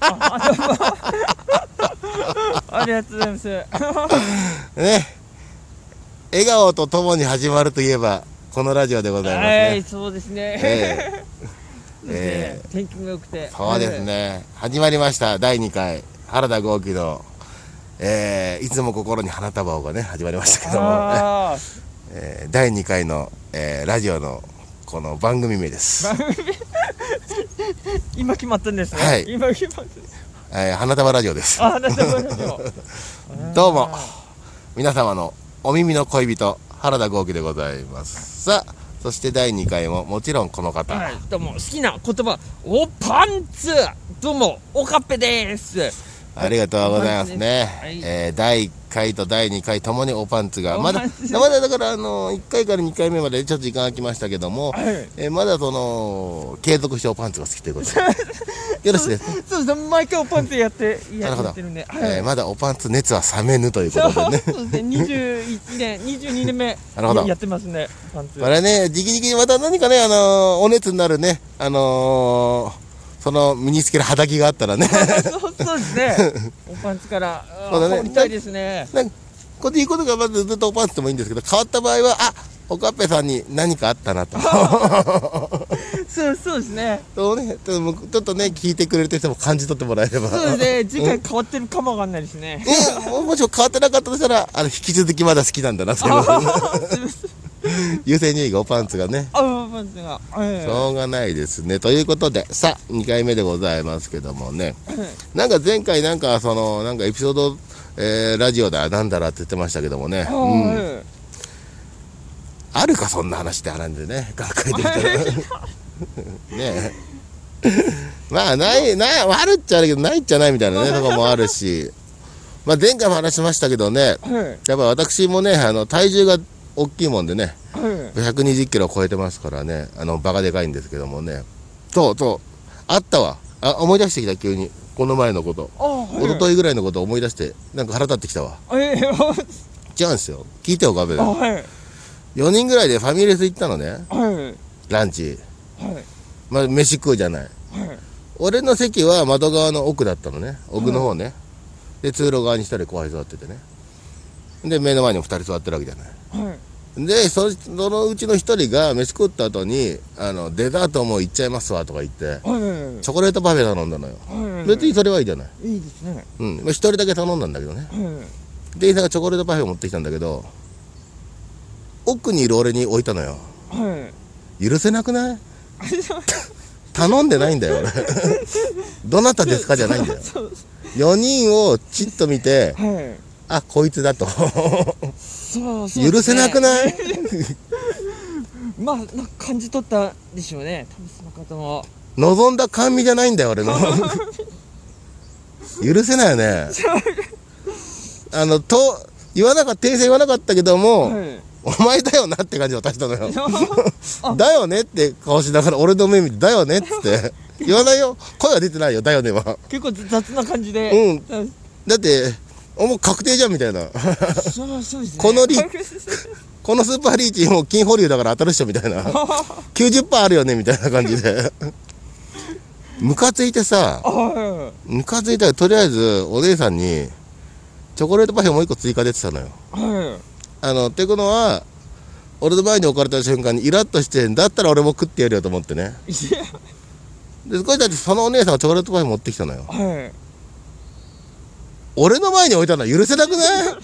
ありがとうございます。ね。笑顔とともに始まるといえば、このラジオでございますはい、ね。そうですね。え そうですね天気も良くて。そうですね。始まりました。第2回、原田豪輝の、えー、いつも心に花束をがね、始まりましたけども、えー第2回の、えーラジオの、この番組名です。今決まったんですね。はい今決まった。えー花束ラジオです。あ、なるほど。どうも皆様のお耳の恋人、原田豪輝でございます。さあ、そして第2回ももちろんこの方。はい、どうも好きな言葉おパンツどうもおかっぺですありがとうございますね。はいえー第1回と第2回ともにおパンツが、おまだ、まだだからあの、1回から2回目までちょっと時間空きましたけども、はい。えーまだその、継続しておパンツが好きということで。よろしいですね？そうですね毎回おパンツやってやってるんで、はい。えーまだおパンツ熱は冷めぬということでね。そうですね。21年22年目なるほど。ややってますねパンツ。これね、じきじきにまた何かね、あのーお熱になるね、あのーその身につける肌着があったらね、そうですね。おパンツから。あそうだね羽織りたいですね。なんかこれいいことがまずずっとおパンツでもいいんですけど、変わった場合は、あおかっぺさんに何かあったなと。そうそうですね。そうね、ちょっとちょっとね、聞いてくれる人も感じ取ってもらえれば。そうですね。次回変わってるかもわかんないですね。えもしも変わってなかったとしたら、あの、引き続きまだ好きなんだなという。あーすいません。優先順位がおパンツがね。あパンツがはいしょうがないですね。ということで、さあ、2回目でございますけどもね。なんか前回なんかその、なんかエピソード、えーラジオだ、なんだらって言ってましたけどもね。うんはいあるか、そんな話って話でね。学会できたら。ねえ。まあ、ない、ない、あるっちゃあるけど、ないっちゃないみたいなね、とこもあるし。まあ、前回も話しましたけどね。はいやっぱ私もね、あの、体重が大きいもんでね、はい120キロを超えてますからね、あの、バカでかいんですけどもね。そうそう、あったわ。あ、思い出してきた、急に。この前のこと。あはい一昨日ぐらいのことを思い出して、なんか腹立ってきたわ。えー、違うんですよ。聞いてよ、ガベで。あはい4人ぐらいでファミレス行ったのね、はいランチ。はいまあ、飯食うじゃない。はい俺の席は窓側の奥だったのね。奥の方ね。で、通路側に一人後輩座っててね。で、目の前にも二人座ってるわけじゃない。はいでそそのうちの一人が飯食った後にあのデザートもう行っちゃいますわとか言ってはいチョコレートパフェ頼んだのよ。はい別にそれはいいじゃない。いいですね。うん。まあ一人だけ頼んだんだけどね。はい店員さんがチョコレートパフェを持ってきたんだけど奥にいる俺に置いたのよ。はい。許せなくない？頼んでないんだよ俺。どなたですかじゃないんだよ。そう4人をちっと見てはい。あこいつだとそうそう許せなくいない？まあ感じ取ったでしょうね。多分その方も。望んだ甘味じゃないんだよ俺の。許せないよね。あのと言わなかった訂正言わなかったけども、はい。お前だよなって感じで渡したのよ。あ。だよねって顔しながら俺の目見てだよねっつって。言わないよ。声は出てないよだよねは。結構雑な感じで。うん。だってもう確定じゃんみたいな。そうそうですね。このリ このスーパーリーチもう金保留だから当たるっしょみたいな。90%あるよねみたいな感じで。ムカついてさはムカついたらとりあえずお姉さんにチョコレートパフェもう一個追加でってたのよ。あのってことは俺の前に置かれた瞬間にイラッとしてだったら俺も食ってやるよと思ってね。いで少しだってそのお姉さんがチョコレートパフェ持ってきたのよ。やはい俺の前に置いたのは許せなくない？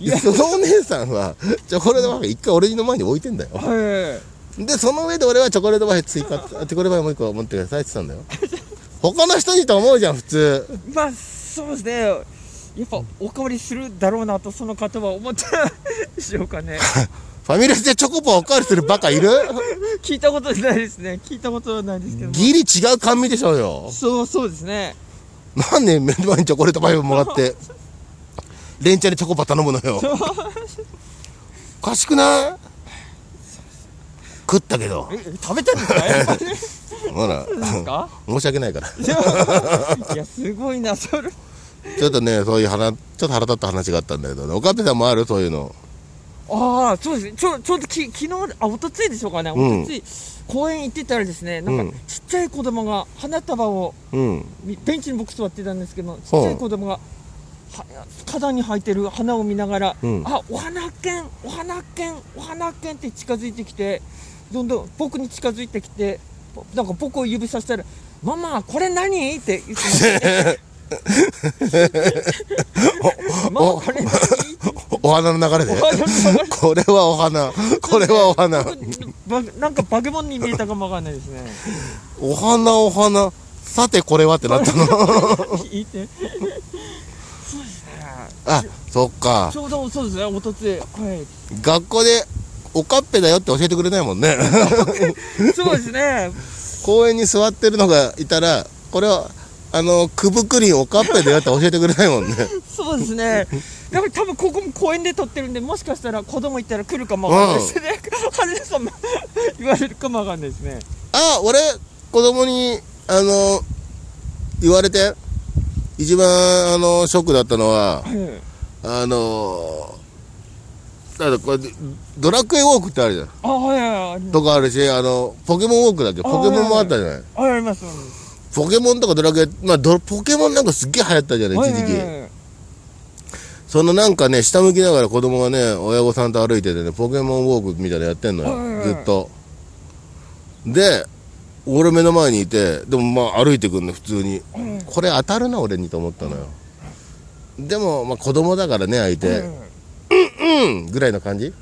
いや。そのお姉さんはチョコレートパフェ一回俺の前に置いてんだよ。はでその上で俺はチョコレートパフェ追加チョコレートパフェもう一個持ってくださいって言ってたんだよ。他の人にと思うじゃん普通。いまあそうですね。やっぱおかわりするだろうなとその方は思ったでしょうかね。ファミレスでチョコパンおかわりするバカいる？聞いたことないですね。聞いたことはないですけども。ギリ違う甘味でしょうよ。そうそうですねなんで目の前にチョコレートパフェもらってレンチャンでチョコパ頼むのよ。おかしくない？食ったけど。え食べたんですか？ほら。申し訳ないから。いやすごいなそれ。ちょっとねそういう話ちょっと腹立った話があったんだけどね。おかっぺさんもある？そういうのああそうですね。ちょちょうどき昨日あ一昨日でしょうかね。うん。一昨日公園行ってたらですねなんかうん。ちっちゃい子供が花束をうん。みベンチに僕座ってたんですけどちっちゃい子供がは花壇に咲いてる花を見ながら、うん。あお花発見お花発見お花発見って近づいてきてどんどん僕に近づいてきてぼなんか僕を指さしたら「ママこれ何?」って言ってましたね。ママこれ何?」お花の流れで？これはお花これはお花バなんかバケモンに見えたかもわかんないですね。お花お花さてこれはってなったの？いいって。そうですね。あそっかちょうどそうですね。おとつい。はい。学校でおかっぺだよって教えてくれないもんね そうですね。公園に座ってるのがいたらこれはあのくぶくりんおかっぺだよって教えてくれないもんね そうですね。だから多分ここも公園で撮ってるんで、もしかしたら子供いたら来るかもわかんないですね。さんも言われるかもわかんないですね。あ俺子供にあの言われて一番あのショックだったのははい。あのなんだこれドラクエウォークってあるじゃんあ、はいはいはい。とかあるしあのポケモンウォークだっけ？ポケモンもあったじゃない？はい、あります。ポケモンとかドラクエまあドポケモンなんかすっげえ流行ったじゃないはい一時期、はいはいそのなんかね下向きながら子供がね親御さんと歩いててねポケモンウォークみたいなのやってんのよ、ずっと。で俺目の前にいてでもまあ歩いてくんの普通に。はいこれ当たるな俺にと思ったのよ。でもまあ子供だからね相手、はいはいうんぐらいの感じ。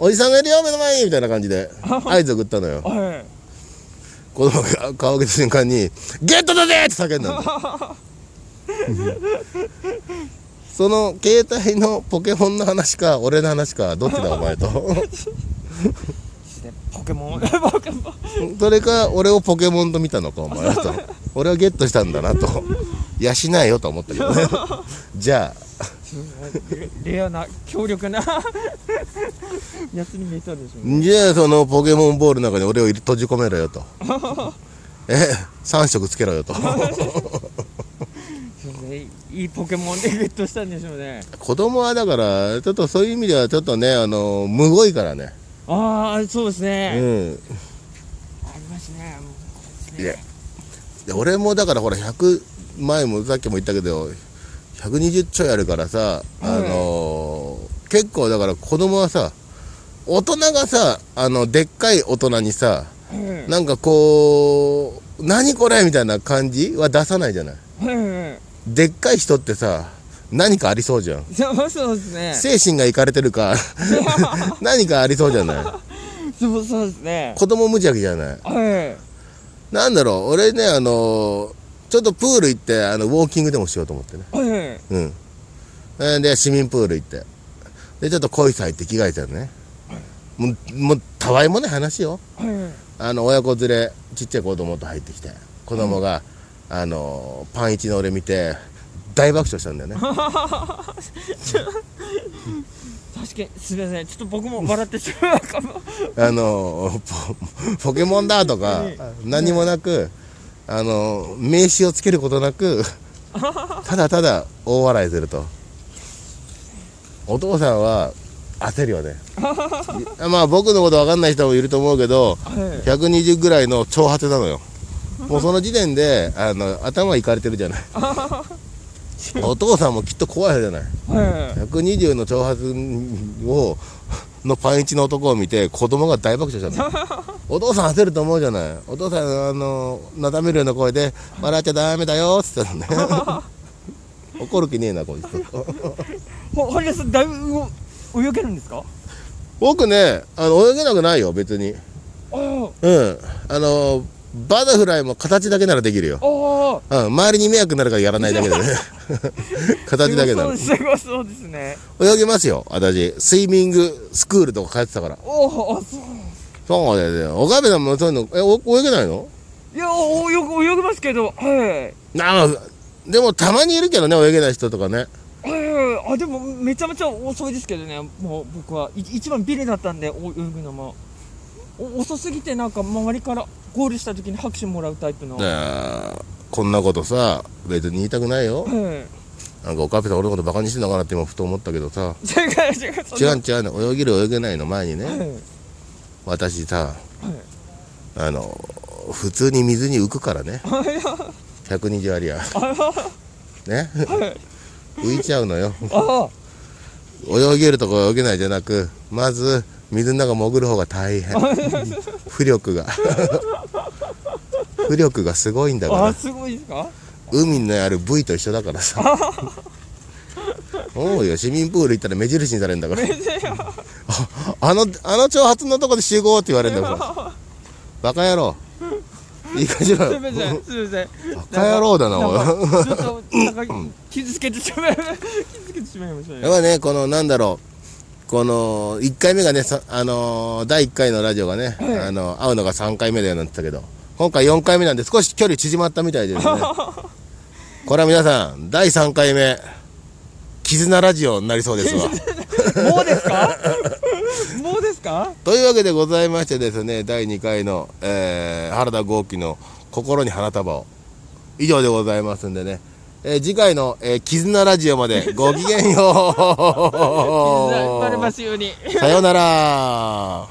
おじさんがいるよ目の前にみたいな感じで 合図送ったのよ。はい。子供が顔を上げた瞬間に「ゲットだぜ!」って叫んだんだ その携帯のポケモンの話か俺の話かどっちだお前と？ポケモン。ポケモン。それか俺をポケモンと見たのかお前はと？俺はゲットしたんだなと養えよと思ったけどね じゃあレレアな強力なやつに見えたんでしょ。じゃあそのポケモンボールの中に俺を閉じ込めろよと え3色つけろよと いいポケモンでゲットしたんでしょうね。子供はだからちょっとそういう意味ではちょっとねあのむごいからねああ、そうですうね。んありますね。いや俺もだからほら100前もさっきも言ったけど120ちょいあるからさ、あのー結構だから子供はさ大人がさあのでっかい大人にさはいなんかこう何これみたいな感じは出さないじゃない。でっかい人ってさ何かありそうじゃん。そうそうですね。精神がいかれてるか 何かありそうじゃない。そうそうですね。子供無邪気じゃない。はい。なんだろう俺ねあのーちょっとプール行ってあのウォーキングでもしようと思ってね。はい。うん。えーで市民プール行って。でちょっと恋さ入って着替えてるね。もうもうたわいもない話よ。はい。あの親子連れちっちゃい子供と入ってきて。子供が、あのーパンイチの俺見て大爆笑したんだよね確かに、すみません。ちょっと僕も笑ってしまうかも。あのーポポケモンだとかえ何もなくあのー名刺をつけることなくただただ大笑いするとお父さんは焦るよね まあ僕のこと分かんない人もいると思うけどはい。120ぐらいの長髪なのよもうその時点であの頭いかれてるじゃない。お父さんもきっと怖いじゃない。はい。120の長髪をのパンイチの男を見て子供が大爆笑した。の お父さん焦ると思うじゃない。お父さんあのなだめるような声で「笑っちゃダメだよ」っつってたのね。怒る気ねえなこいつ。ほ、堀江さん、だいぶ動泳げるんですか？僕ねあの泳げなくないよ別に。あ。うん。あのバタフライも形だけならできるよ。うん、周りに迷惑になるからやらないだけでね。形だけならすごそうですね。泳げますよ私。スイミングスクールとか通ってたから。おそう。そうだよね。岡部さんもそういうのえお泳げないの？いや、お泳ぐ泳ぎますけど、はい。なあでもたまにいるけどね泳げない人とかね。はい、あでもめちゃめちゃ遅いですけどね。もう僕は。い一番ビリだったんでお泳ぐのも。お遅すぎてなんか周りからゴールした時に拍手もらうタイプの、こんなことさ別に言いたくないよ。なんかおかぺさん俺のことバカにしてんのかなって今ふと思ったけどさ。違う違う違う違うの泳げる泳げないの前にねはい。私さあの普通に水に浮くからね。120ありゃね。浮いちゃうのよ。あ泳げるとこ泳げないじゃなくまず水の中潜る方が大変。浮力が。浮力がすごいんだから。あすごいですか？海にあるブイと一緒だからさ。おうよ。市民プール行ったら目印にされるんだから。あ あのあの挑発のとこで集合って言われるんだから。バカ野郎いい感じだ。よすみません。すみません。バカ野郎だなちょっとなんか傷つけてしまい傷つけてしまいましたねやっぱねこのなんだろう。この1回目がねさあのー第1回のラジオがね、はい。あの会うのが3回目だよなんて言ったけど今回4回目なんで少し距離縮まったみたいですね。これは皆さん第3回目絆ラジオになりそうですわ もうですか？もうですか？というわけでございましてですね第2回の、えー原田豪輝の「心に花束を」以上でございますんでね、えー次回の、えー絆ラジオまでごきげんよう。さようなら